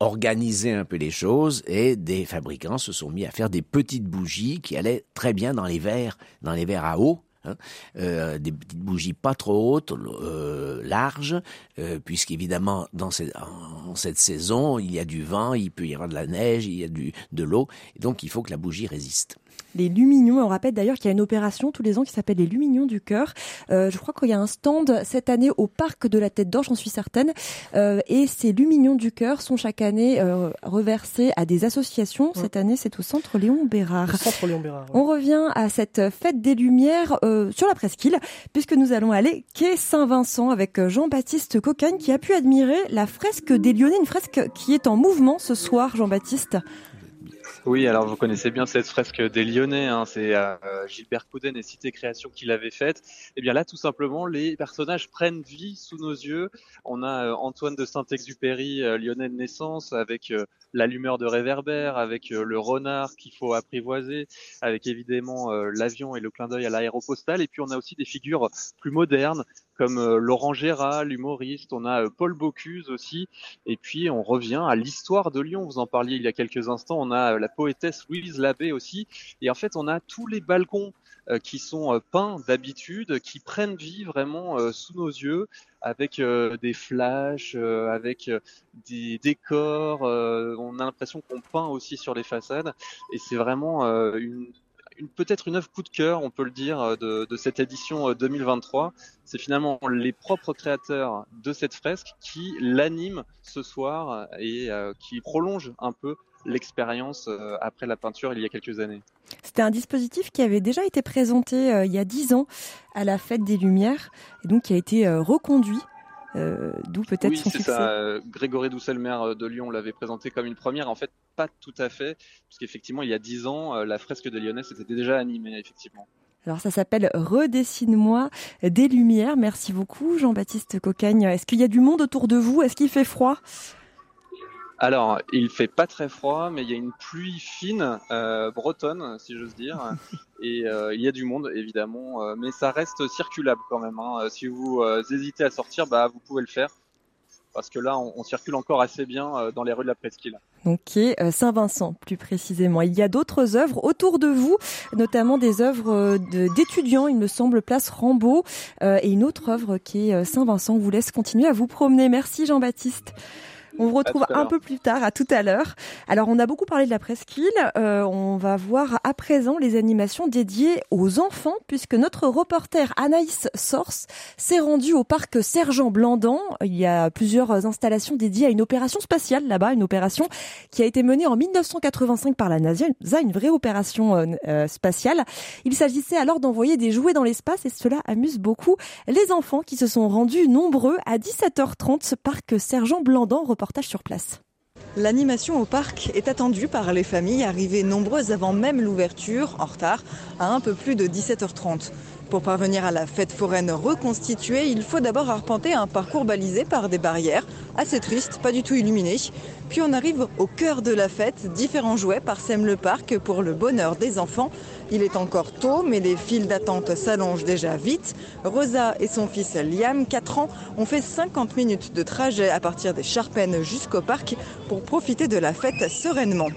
organiser un peu les choses et des fabricants se sont mis à faire des petites bougies qui allaient très bien dans les verres, dans les verres à eau. Hein, euh, des petites bougies pas trop hautes, euh, larges, euh, puisqu'évidemment dans cette, en, cette saison il y a du vent, il peut y avoir de la neige, il y a du, de l'eau, donc il faut que la bougie résiste les Lumignons. On rappelle d'ailleurs qu'il y a une opération tous les ans qui s'appelle les Lumignons du cœur. Euh, je crois qu'il y a un stand cette année au parc de la Tête d'Or, j'en suis certaine. Euh, et ces Lumignons du cœur sont chaque année euh, reversés à des associations. Cette année, c'est au Centre Léon Bérard. Centre Léon Bérard. On revient à cette fête des Lumières sur la presqu'île, puisque nous allons aller quai Saint-Vincent avec Jean-Baptiste Cocagne qui a pu admirer la fresque des Lyonnais, une fresque qui est en mouvement ce soir, Jean-Baptiste. Oui, alors vous connaissez bien cette fresque des Lyonnais, hein, c'est euh, Gilbert Couden et Cité Création qui l'avait faite. Et eh bien là, tout simplement, les personnages prennent vie sous nos yeux. On a euh, Antoine de Saint-Exupéry, euh, lyonnais de naissance, avec l'allumeur de réverbère, avec le renard qu'il faut apprivoiser, avec évidemment l'avion et le clin d'œil à l'aéropostale. Et puis on a aussi des figures plus modernes, comme euh, Laurent Gérard, l'humoriste, on a euh, Paul Bocuse aussi, et puis on revient à l'histoire de Lyon, vous en parliez il y a quelques instants, on a euh, la poétesse Louise Labbé aussi, et en fait on a tous les balcons qui sont peints d'habitude, qui prennent vie vraiment sous nos yeux, avec des flashs, avec des décors, on a l'impression qu'on peint aussi sur les façades, et c'est vraiment une peut-être une œuvre coup de cœur, on peut le dire, euh, de, cette édition 2023. Euh, C'est finalement les propres créateurs de cette fresque qui l'animent ce soir et euh, qui prolongent un peu l'expérience après la peinture il y a quelques années. C'était un dispositif qui avait déjà été présenté il y a dix ans à la Fête des Lumières et donc qui a été reconduit euh, d'où peut-être oui, son succès. Ça. Grégory Doucet, maire euh, de Lyon, l'avait présenté comme une première. En fait, pas tout à fait, parce qu'effectivement, il y a dix ans, euh, la fresque de Lyonnais s'était déjà animée, effectivement. Alors ça s'appelle Redessine-moi des lumières. Merci beaucoup Jean-Baptiste Cocagne. Est-ce qu'il y a du monde autour de vous? Est-ce qu'il fait froid? Alors, il fait pas très froid, mais il y a une pluie fine, euh, bretonne, si j'ose dire. <laughs> Et euh, il y a du monde, évidemment, euh, mais ça reste circulable quand même. Hein. Si vous hésitez à sortir, bah, vous pouvez le faire. Parce que là, on, circule encore assez bien dans les rues de la Presqu'île. Donc, Saint-Vincent, plus précisément. Il y a d'autres œuvres autour de vous, notamment des œuvres d'étudiants, il me semble, place Rambaud, et une autre œuvre qui est Saint-Vincent. On vous laisse continuer à vous promener. Merci Jean-Baptiste. On vous retrouve un peu plus tard, à tout à l'heure. Alors, on a beaucoup parlé de la presqu'île. Euh, on va voir à présent les animations dédiées aux enfants, puisque notre reporter Anaïs Source s'est rendu au parc Sergent Blandan. Il y a plusieurs installations dédiées à une opération spatiale là-bas, une opération qui a été menée en 1985 par la NASA, une vraie opération euh, euh, spatiale. Il s'agissait alors d'envoyer des jouets dans l'espace et cela amuse beaucoup les enfants qui se sont rendus nombreux à 17h30 ce parc Sergent Blandan, reporter L'animation au parc est attendue par les familles arrivées nombreuses avant même l'ouverture, en retard, à un peu plus de 17h30. Pour parvenir à la fête foraine reconstituée, il faut d'abord arpenter un parcours balisé par des barrières, assez tristes, pas du tout illuminées. Puis on arrive au cœur de la fête, différents jouets parsèment le parc pour le bonheur des enfants. Il est encore tôt, mais les files d'attente s'allongent déjà vite. Rosa et son fils Liam, 4 ans, ont fait 50 minutes de trajet à partir des Charpennes jusqu'au parc pour profiter de la fête sereinement.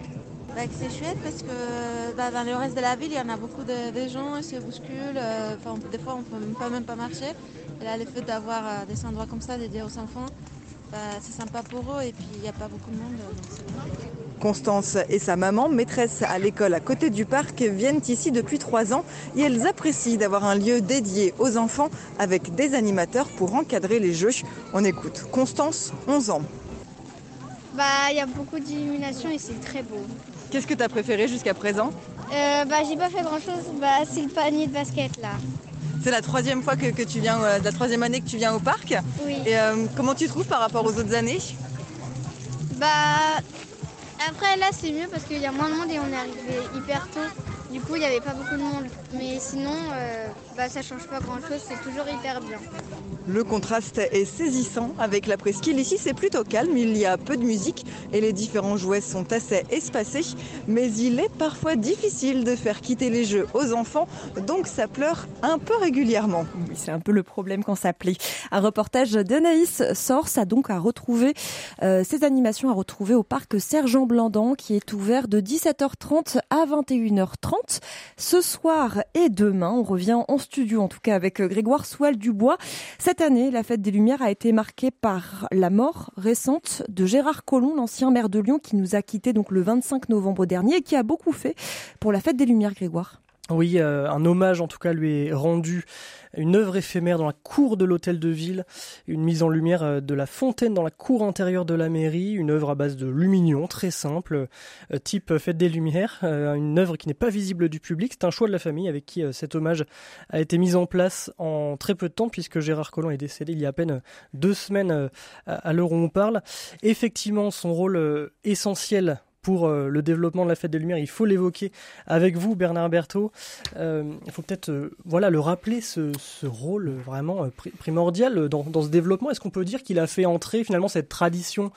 Bah, c'est chouette parce que bah, dans le reste de la ville, il y en a beaucoup de, gens, ils se bousculent. Euh, des fois, on ne peut même pas marcher. Et là, le fait d'avoir euh, des endroits comme ça dédiés aux enfants, bah, c'est sympa pour eux et puis il n'y a pas beaucoup de monde. Constance et sa maman, maîtresse à l'école à côté du parc, viennent ici depuis trois ans et elles apprécient d'avoir un lieu dédié aux enfants avec des animateurs pour encadrer les jeux. On écoute Constance, 11 ans. Bah, il y a beaucoup d'illumination et c'est très beau. Qu'est-ce que tu as préféré jusqu'à présent euh, Bah, j'ai pas fait grand-chose. Bah, c'est le panier de basket là. C'est la troisième fois que, tu viens, euh, la troisième année que tu viens au parc. Oui. Et euh, comment tu trouves par rapport aux autres années Bah, après là c'est mieux parce qu'il y a moins de monde et on est arrivé hyper tôt. Du coup, il n'y avait pas beaucoup de monde. Mais sinon, euh, bah, ça change pas grand-chose, c'est toujours hyper bien. Le contraste est saisissant avec la presqu'île. Ici, c'est plutôt calme, il y a peu de musique et les différents jouets sont assez espacés. Mais il est parfois difficile de faire quitter les jeux aux enfants, donc ça pleure un peu régulièrement. Oui, c'est un peu le problème quand ça plaît. Un reportage d'Anaïs Source a donc à retrouver euh, ces animations à retrouver au parc Sergent Blandan qui est ouvert de 17h30 à 21h30 ce soir et demain. On revient en studio, en tout cas avec euh, Grégoire Soual Dubois. Cette année, la fête des Lumières a été marquée par la mort récente de Gérard Collomb, l'ancien maire de Lyon, qui nous a quittés donc le 25 novembre dernier et qui a beaucoup fait pour la fête des Lumières, Grégoire. Oui, euh, un hommage en tout cas lui est rendu une œuvre éphémère dans la cour de l'hôtel de ville, une mise en lumière euh, de la fontaine dans la cour intérieure de la mairie, une œuvre à base de lumignon, très simple, euh, type Fête des Lumières, euh, une œuvre qui n'est pas visible du public, c'est un choix de la famille avec qui cet hommage a été mis en place en très peu de temps puisque Gérard Collomb est décédé il y a à peine deux semaines à l'heure où on parle. Effectivement, son rôle essentiel pour euh, le développement de la fête des Lumières. Il faut l'évoquer avec vous, Bernard Berthaud. Euh, il faut peut-être euh, voilà, le rappeler, ce, rôle vraiment primordial dans, ce développement. Est-ce qu'on peut dire qu'il a fait entrer finalement cette tradition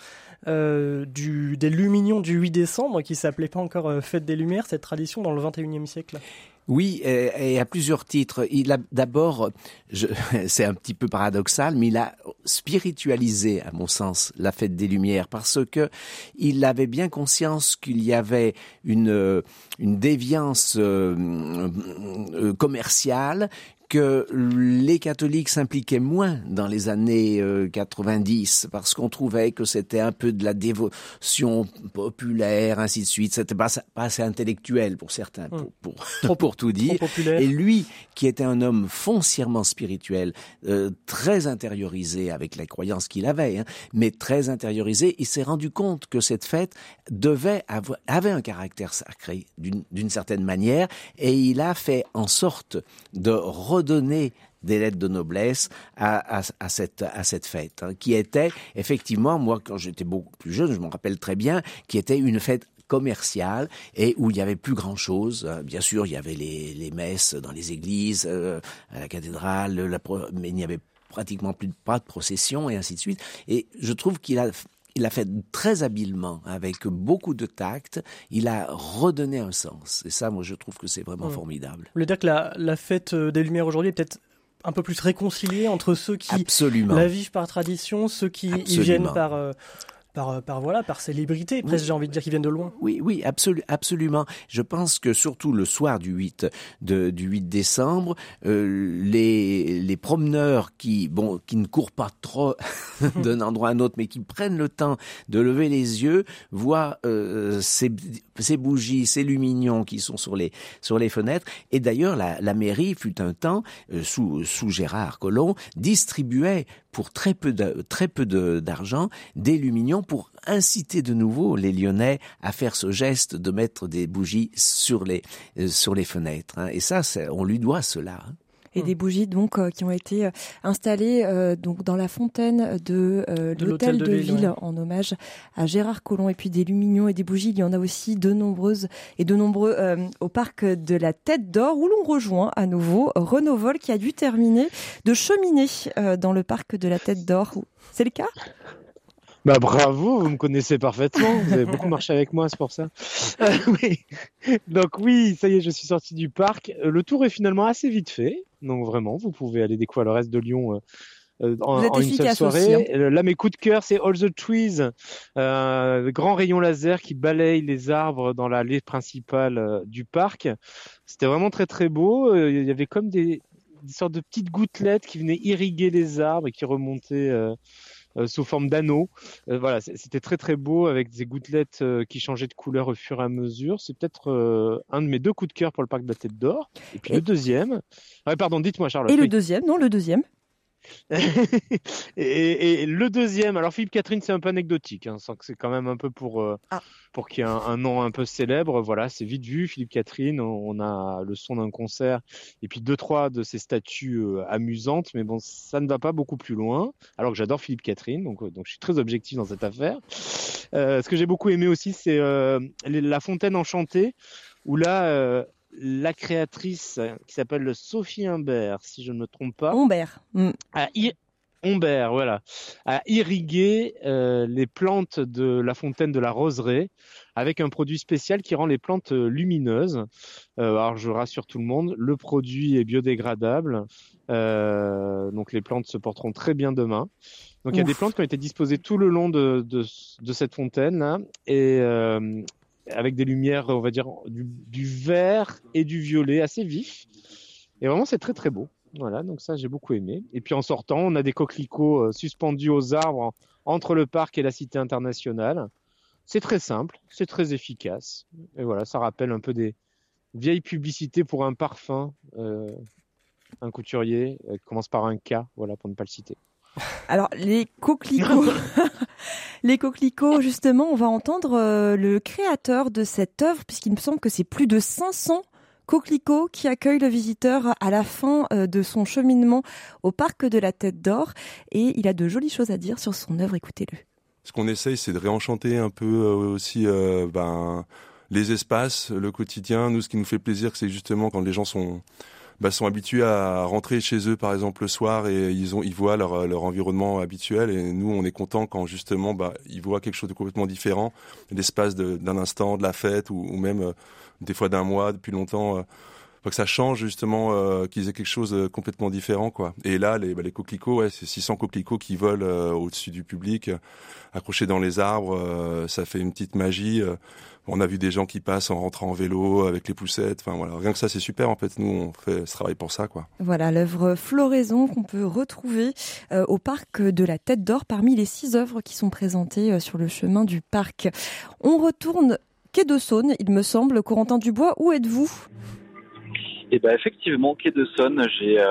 des Lumignons du 8 décembre, qui s'appelait pas encore Fête des Lumières, cette tradition dans le 21e siècle? Oui, et, à plusieurs titres. Il a d'abord, <laughs> c'est un petit peu paradoxal, mais il a spiritualisé, à mon sens, la fête des Lumières parce que il avait bien conscience qu'il y avait une une déviance euh, euh, commerciale, que les catholiques s'impliquaient moins dans les années 90 euh, parce qu'on trouvait que c'était un peu de la dévotion populaire, ainsi de suite. C'était pas, pas assez intellectuel pour certains, pour, pour, <laughs> trop, pour tout dire. Et lui, qui était un homme foncièrement spirituel, euh, très intériorisé avec les croyances qu'il avait, hein, mais très intériorisé, il s'est rendu compte que cette fête devait avoir, avait un caractère sacré d'une certaine manière, et il a fait en sorte de redonner des lettres de noblesse à, cette, fête, hein, qui était effectivement, moi quand j'étais beaucoup plus jeune, je m'en rappelle très bien, qui était une fête commerciale et où il y avait plus grand chose. Euh, bien sûr, il y avait les, messes dans les églises, euh, à la cathédrale, mais il n'y avait pratiquement plus de, pas de procession et ainsi de suite. Et je trouve qu'il a il a fait très habilement, avec beaucoup de tact. Il a redonné un sens. Et ça, moi, je trouve que c'est vraiment mmh. formidable. Vous voulez dire que la, fête des Lumières aujourd'hui est peut-être un peu plus réconciliée entre ceux qui la vivent par tradition, ceux qui y viennent par, euh, par, par voilà par célébrité. Presque j'ai envie de dire qu'ils viennent de loin. Oui oui absolument. Je pense que surtout le soir du 8 de, du 8 décembre euh, les les promeneurs qui bon qui ne courent pas trop <laughs> d'un endroit à un autre mais qui prennent le temps de lever les yeux voient euh, ces, ces bougies ces lumignons qui sont sur les sur les fenêtres. Et d'ailleurs la, la mairie fut un temps euh, sous sous Gérard Collomb distribuait pour très peu de, très peu d'argent des lumignons pour inciter de nouveau les Lyonnais à faire ce geste de mettre des bougies sur les euh, sur les fenêtres. Hein. Et ça, on lui doit cela. Hein et des bougies donc euh, qui ont été euh, installées euh, donc dans la fontaine de, l'hôtel de, ville, en hommage à Gérard Collomb et puis des lumignons et des bougies il y en a aussi de nombreuses et de nombreux au parc de la Tête d'Or où l'on rejoint à nouveau Renaud Vol qui a dû terminer de cheminer dans le parc de la Tête d'Or c'est le cas? Bah bravo, vous me connaissez parfaitement. Vous avez beaucoup marché avec moi, c'est pour ça. <laughs> Euh, oui. Donc oui, ça y est, je suis sorti du parc. Euh, le tour est finalement assez vite fait. Donc vraiment, vous pouvez aller découvrir le reste de Lyon. Euh, en, Vous êtes en une seule soirée. aussi, hein. Euh, Là, mes coups de cœur, c'est All the Trees, euh, grand rayon laser qui balaye les arbres dans l'allée principale euh, du parc. C'était vraiment très très beau. Euh, Il y avait comme des, des sortes de petites gouttelettes qui venaient irriguer les arbres et qui remontaient euh, euh, sous forme d'anneaux. Euh, voilà, c'était très très beau avec des gouttelettes euh, qui changeaient de couleur au fur et à mesure. C'est peut-être euh, un de mes deux coups de cœur pour le parc de la Tête d'Or. Et puis le deuxième. Ouais, pardon, dites-moi Charlotte. Et le Oui. deuxième, non, le deuxième. <laughs> et, le deuxième, alors Philippe Catherine, c'est un peu anecdotique, hein, sans que c'est quand même un peu pour, euh, pour qu'il y ait un, un nom un peu célèbre. Voilà, c'est vite vu, Philippe Catherine. On, on a le son d'un concert et puis deux, trois de ses statues euh, amusantes, mais bon, ça ne va pas beaucoup plus loin. Alors que j'adore Philippe Catherine, donc, euh, donc je suis très objectif dans cette affaire. Ce que j'ai beaucoup aimé aussi, c'est la fontaine enchantée, où là, la créatrice qui s'appelle Sophie Humbert, si je ne me trompe pas, Humbert, mm. a Humbert, voilà, a irrigué euh, les plantes de la fontaine de la roseraie avec un produit spécial qui rend les plantes euh, lumineuses. Euh, alors je rassure tout le monde, le produit est biodégradable, euh, donc les plantes se porteront très bien demain. Donc il y a des plantes qui ont été disposées tout le long de, de, de cette fontaine là, et avec des lumières, on va dire, du, du vert et du violet assez vif. Et vraiment, c'est très très beau. Voilà, donc ça, j'ai beaucoup aimé. Et puis en sortant, on a des coquelicots euh, suspendus aux arbres en- entre le parc et la cité internationale. C'est très simple, c'est très efficace. Et voilà, ça rappelle un peu des vieilles publicités pour un parfum. euh, un couturier euh, commence par un K, voilà, pour ne pas le citer. Alors, les coquelicots, <laughs> les coquelicots, justement, on va entendre euh, le créateur de cette œuvre, puisqu'il me semble que c'est plus de 500 coquelicots qui accueillent le visiteur à la fin euh, de son cheminement au parc de la Tête d'Or. Et il a de jolies choses à dire sur son œuvre, écoutez-le. Ce qu'on essaye, c'est de réenchanter un peu euh, aussi euh, ben, les espaces, le quotidien. Nous, ce qui nous fait plaisir, c'est justement quand les gens sont, bah, sont habitués à rentrer chez eux, par exemple, le soir, et ils, ont, ils voient leur, leur environnement habituel. Et nous, on est content quand justement bah, ils voient quelque chose de complètement différent, l'espace d'un instant, de la fête, ou, même euh, des fois d'un mois, depuis longtemps. euh, faut que ça change justement, euh, qu'ils aient quelque chose de complètement différent, quoi. Et là, les, bah, les coquelicots, ouais, c'est 600 coquelicots qui volent euh, au-dessus du public, euh, accrochés dans les arbres. euh, ça fait une petite magie. On a vu des gens qui passent en rentrant en vélo avec les poussettes. Enfin voilà, rien que ça, c'est super. En fait, nous, on fait ce travail pour ça, quoi. Voilà l'œuvre Floraison qu'on peut retrouver euh, au parc de la Tête d'Or parmi les six œuvres qui sont présentées euh, sur le chemin du parc. On retourne quai de Saône, il me semble. Corentin Dubois, où êtes-vous? Et ben effectivement, quai de Saône, j'ai euh,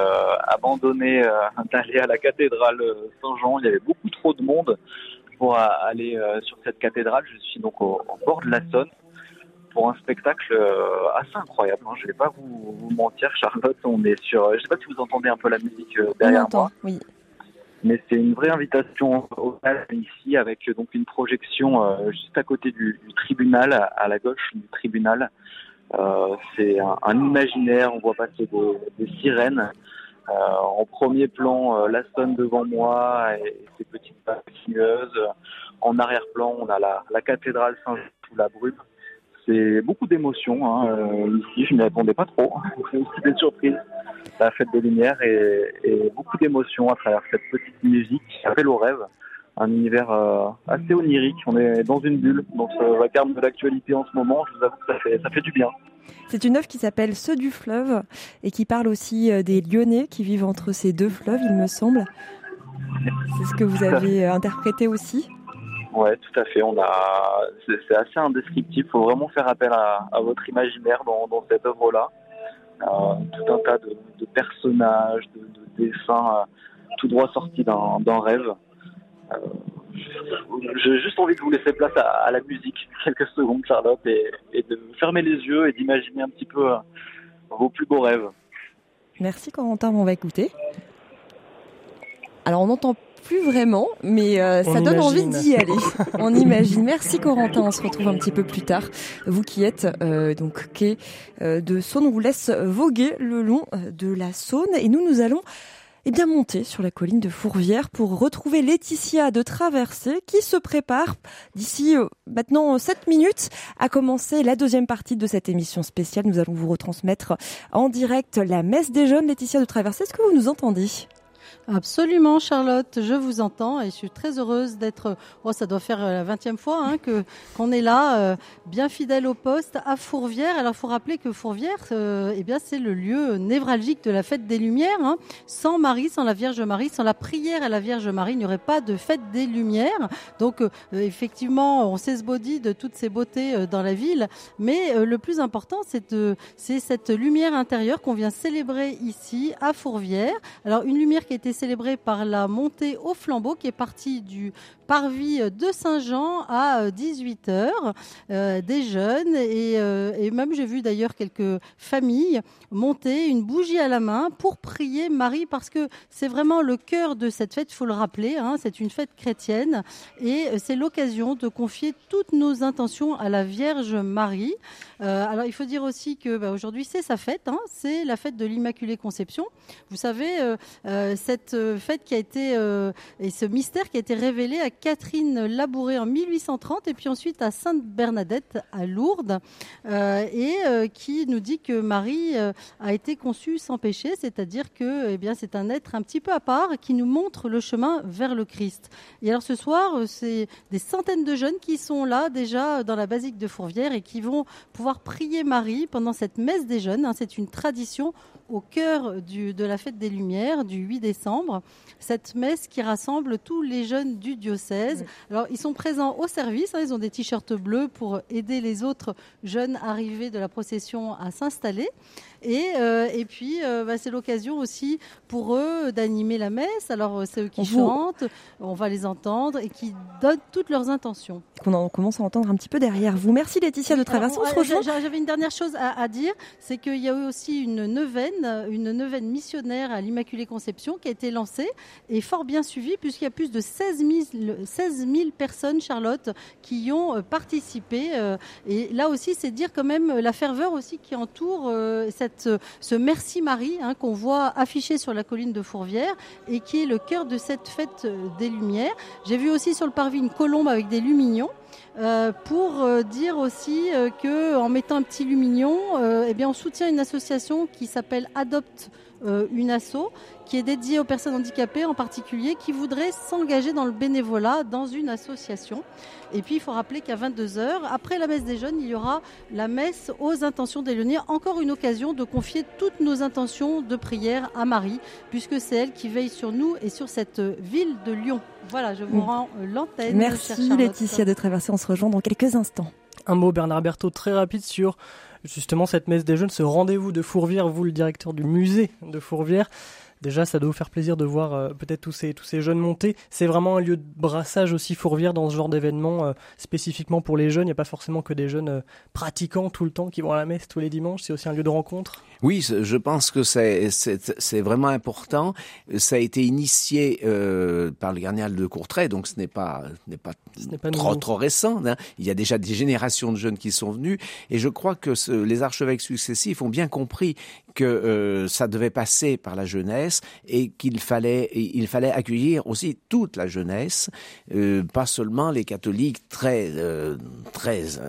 abandonné euh, d'aller à la cathédrale Saint-Jean. Il y avait beaucoup trop de monde pour euh, aller euh, sur cette cathédrale. Je suis donc au, au bord de la Saône pour un spectacle euh, assez incroyable. hein. Je vais pas vous, vous mentir, Charlotte. On est sur. Je sais pas si vous entendez un peu la musique euh, derrière entend, moi. oui. Mais c'est une vraie invitation au ici avec euh, donc une projection euh, juste à côté du, du tribunal, à, à la gauche du tribunal. Euh, c'est un, un imaginaire, on voit passer des, des sirènes. Euh, en premier plan, euh, la Saône devant moi et, et ses petites vagues sinueuses. En arrière-plan, on a la, la cathédrale Saint-Jean sous la brume. C'est beaucoup d'émotions hein, euh, ici, je m'y attendais pas trop. <laughs> C'est aussi des surprises, la fête des lumières et, et beaucoup d'émotions à travers cette petite musique qui appelle au rêve. Un univers euh, assez onirique, on est dans une bulle, dans ce vacarme de l'actualité en ce moment, je vous avoue que ça fait, ça fait du bien. C'est une œuvre qui s'appelle Ceux du fleuve et qui parle aussi euh, des Lyonnais qui vivent entre ces deux fleuves, il me semble. C'est ce que vous avez euh, interprété aussi Ouais, tout à fait. On a, c'est assez indescriptible. Il faut vraiment faire appel à, à votre imaginaire dans, dans cette œuvre-là. Euh, tout un tas de, de personnages, de, de dessins, euh, tout droit sortis d'un rêve. Euh, J'ai juste envie de vous laisser place à, à la musique <laughs> quelques secondes, Charlotte, et, et de fermer les yeux et d'imaginer un petit peu euh, vos plus beaux rêves. Merci Corentin, on va écouter. Alors on n'entend plus vraiment, mais euh, On ça donne envie d'y aller. <laughs> on imagine. Merci Corentin, on se retrouve un petit peu plus tard. Vous qui êtes euh, donc quai euh, de Saône, on vous laisse voguer le long de la Saône et nous nous allons eh bien monter sur la colline de Fourvière pour retrouver Laetitia de Traversée qui se prépare d'ici euh, maintenant 7 minutes à commencer la deuxième partie de cette émission spéciale. Nous allons vous retransmettre en direct la messe des jeunes Laetitia de Traversée. Est-ce que vous nous entendez? Absolument, Charlotte, je vous entends et je suis très heureuse d'être. Oh, ça doit faire euh, la vingtième fois hein, que qu'on est là, euh, bien fidèle au poste à Fourvière. Alors, faut rappeler que Fourvière, euh, eh bien, c'est le lieu névralgique de la fête des Lumières. Hein. Sans Marie, sans la Vierge Marie, sans la prière à la Vierge Marie, il n'y aurait pas de fête des Lumières. Donc, effectivement, on s'esbaudit de toutes ces beautés dans la ville, mais le plus important, c'est c'est cette lumière intérieure qu'on vient célébrer ici à Fourvière. Alors, une lumière qui a été célébré par la montée au flambeau qui est partie du parvis de Saint-Jean à 18h, euh, euh, des jeunes et, euh, et même j'ai vu d'ailleurs quelques familles monter une bougie à la main pour prier Marie parce que c'est vraiment le cœur de cette fête, il faut le rappeler, hein, c'est une fête chrétienne et c'est l'occasion de confier toutes nos intentions à la Vierge Marie. alors il faut dire aussi que bah, aujourd'hui c'est sa fête, hein, c'est la fête de l'Immaculée Conception. Vous savez, cette fête qui a été et ce mystère qui a été révélé à Catherine Labouré en 1830 et puis ensuite à Sainte Bernadette à Lourdes euh, et euh, qui nous dit que Marie euh, a été conçue sans péché, c'est-à-dire que eh bien c'est un être un petit peu à part qui nous montre le chemin vers le Christ. Et alors ce soir, c'est des centaines de jeunes qui sont là déjà dans la basique de Fourvière et qui vont pouvoir prier Marie pendant cette messe des jeunes. Hein. c'est une tradition au cœur du, de la fête des Lumières du 8 décembre cette messe qui rassemble tous les jeunes du diocèse. Alors, ils sont présents au service, hein, ils ont des t-shirts bleus pour aider les autres jeunes arrivés de la procession à s'installer. Et, euh, et puis, euh, bah, c'est l'occasion aussi pour eux d'animer la messe. Alors, euh, c'est eux qui chantent, on va les entendre et qui donnent toutes leurs intentions. On, commence à entendre un petit peu derrière vous. Merci Laetitia de Traverser. J'avais une dernière chose à, à dire, c'est qu'il y a eu aussi une neuvaine, une neuvaine missionnaire à l'Immaculée Conception qui a été lancée et fort bien suivie puisqu'il y a plus de 16 000, 16 000 personnes, Charlotte, qui y ont participé. Et là aussi, c'est dire quand même la ferveur aussi qui entoure cette ce merci Marie hein, qu'on voit affiché sur la colline de Fourvière et qui est le cœur de cette fête des Lumières. J'ai vu aussi sur le parvis une colombe avec des lumignons. Euh, pour euh, dire aussi euh, que en mettant un petit lumignon, eh on soutient une association qui s'appelle Adopte une asso qui est dédiée aux personnes handicapées en particulier qui voudraient s'engager dans le bénévolat dans une association. Et puis il faut rappeler qu'à 22h, après la messe des jeunes, il y aura la messe aux intentions des Lyonnais, encore une occasion de confier toutes nos intentions de prière à Marie, puisque c'est elle qui veille sur nous et sur cette ville de Lyon. Voilà, je vous rends l'antenne. Merci Laetitia de traverser. On se rejoint dans quelques instants. Un mot, Bernard Berthaud, très rapide sur justement cette messe des jeunes, ce rendez-vous de Fourvière, vous le directeur du musée de Fourvière. Déjà, ça doit vous faire plaisir de voir euh, peut-être tous ces, tous ces jeunes monter. C'est vraiment un lieu de brassage aussi Fourvière dans ce genre d'événement, euh, spécifiquement pour les jeunes. Il n'y a pas forcément que des jeunes euh, pratiquants tout le temps qui vont à la messe tous les dimanches. C'est aussi un lieu de rencontre. Oui, je pense que c'est, c'est, vraiment important. Ça a été initié par le cardinal de Courtrai, donc ce n'est pas, n'est pas, pas trop, trop récent. Hein. Il y a déjà des générations de jeunes qui sont venus. Et je crois que les archevêques successifs ont bien compris que euh, ça devait passer par la jeunesse et qu'il fallait il fallait accueillir aussi toute la jeunesse, euh, pas seulement les catholiques très euh, très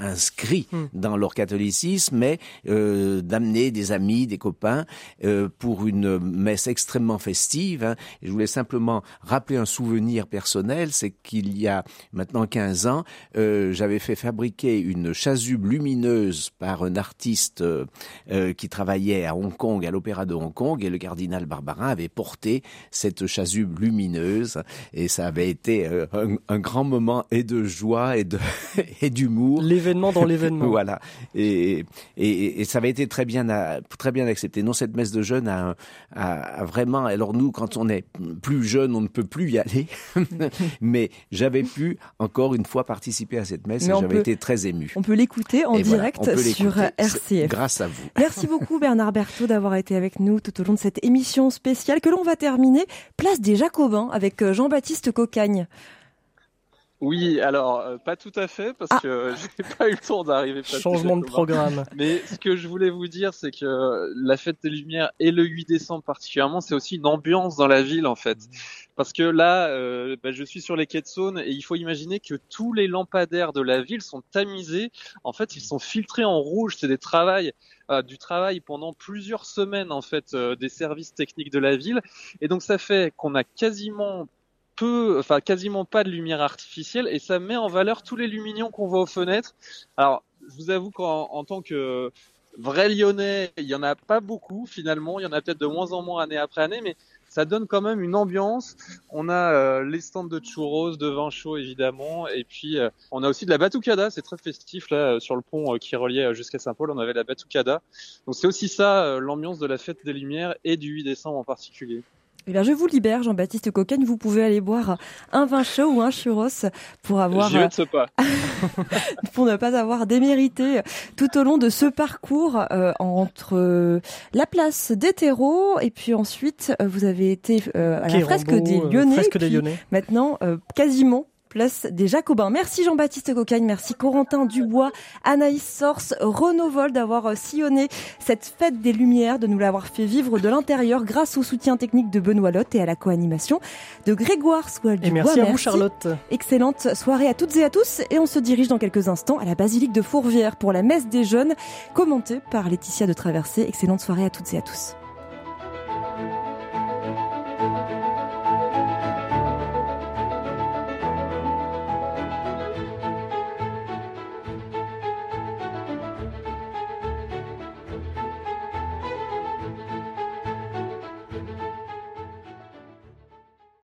inscrits hmm. dans leur catholicisme, mais d'amener des amis, des copains pour une messe extrêmement festive. Hein. je voulais simplement rappeler un souvenir personnel, c'est qu'il y a maintenant 15 ans, j'avais fait fabriquer une chasuble lumineuse par un artiste qui travaille travaillait à Hong Kong, à l'Opéra de Hong Kong, et le cardinal Barbarin avait porté cette chasuble lumineuse, et ça avait été euh, un, grand moment et de joie et de <laughs> et d'humour. L'événement dans <laughs> l'événement. voilà. Et, et, et, ça avait été très bien très bien accepté. Non, cette messe de jeunes a, a, vraiment. Alors nous, quand on est plus jeune, on ne peut plus y aller, <laughs> mais j'avais pu encore une fois participer à cette messe et j'avais été très ému. On peut l'écouter en direct sur RCF. Grâce à vous. Merci beaucoup. Bernard Berthaud d'avoir été avec nous tout au long de cette émission spéciale que l'on va terminer place des Jacobins avec euh, Jean-Baptiste Cocagne. Oui, alors euh, pas tout à fait parce ah. que <laughs> j'ai pas eu le temps d'arriver. Changement de programme. Mais ce que je voulais vous dire, c'est que la fête des Lumières et le 8 décembre particulièrement, c'est aussi une ambiance dans la ville en fait. Parce que là, euh, bah, je suis sur les quais de Saône et il faut imaginer que tous les lampadaires de la ville sont tamisés. En fait, ils sont filtrés en rouge. C'est des travails, euh, du travail pendant plusieurs semaines en fait euh, des services techniques de la ville. Et donc ça fait qu'on a quasiment peu, enfin quasiment pas de lumière artificielle et ça met en valeur tous les lumignons qu'on voit aux fenêtres. Alors, je vous avoue qu'en en tant que vrai lyonnais, il y en a pas beaucoup finalement, il y en a peut-être de moins en moins année après année, mais ça donne quand même une ambiance. On a euh, les stands de churros, de vin chaud évidemment, et puis euh, on a aussi de la batucada, c'est très festif là sur le pont euh, qui reliait jusqu'à Saint-Paul, on avait la batucada. Donc c'est aussi ça l'ambiance de la fête des Lumières et du 8 décembre en particulier. Eh bien, je vous libère, Jean-Baptiste Cocagne. Vous pouvez aller boire un vin chaud ou un churros pour avoir. J'y vais de ce pas. <laughs> pour ne pas avoir démérité tout au long de ce parcours euh, entre euh, la place des terreaux et puis ensuite euh, vous avez été à la fresque des Lyonnais. Fresque des Lyonnais. Maintenant, quasiment place des Jacobins. Merci Jean-Baptiste Cocagne, merci Corentin Dubois, Anaïs Sors, Renaud Vol d'avoir euh, sillonné cette fête des Lumières, de nous l'avoir fait vivre de l'intérieur grâce au soutien technique de Benoît Lotte et à la co-animation de Grégoire Swald Et merci à vous Charlotte. Excellente soirée à toutes et à tous et on se dirige dans quelques instants à la basilique de Fourvière pour la messe des jeunes commentée par Laetitia de Traversée. Excellente soirée à toutes et à tous.